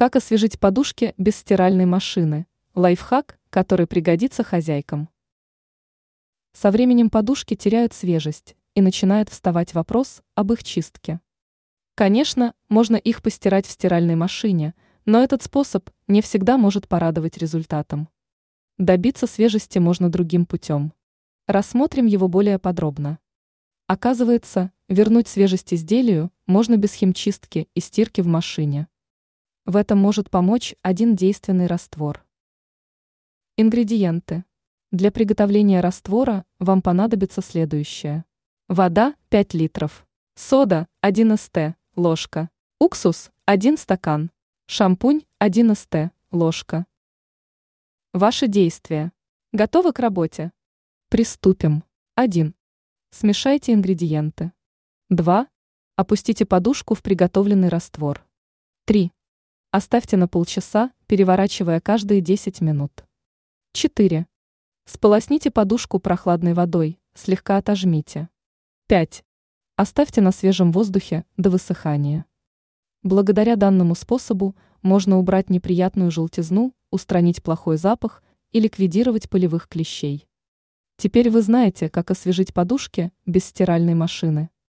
Как освежить подушки без стиральной машины? Лайфхак, который пригодится хозяйкам. Со временем подушки теряют свежесть, и начинает вставать вопрос об их чистке. Конечно, можно их постирать в стиральной машине, но этот способ не всегда может порадовать результатом. Добиться свежести можно другим путем. Рассмотрим его более подробно. Оказывается, вернуть свежесть изделию можно без химчистки и стирки в машине. В этом может помочь один действенный раствор. Ингредиенты. Для приготовления раствора вам понадобится следующее. Вода 5 литров. Сода 1 ст. ложка. Уксус 1 стакан. Шампунь 1 ст. ложка. Ваши действия. Готовы к работе? Приступим. 1. Смешайте ингредиенты. 2. Опустите подушку в приготовленный раствор. 3. Оставьте на полчаса, переворачивая каждые 10 минут. 4. Сполосните подушку прохладной водой, слегка отожмите. 5. Оставьте на свежем воздухе до высыхания. Благодаря данному способу можно убрать неприятную желтизну, устранить плохой запах и ликвидировать полевых клещей. Теперь вы знаете, как освежить подушки без стиральной машины.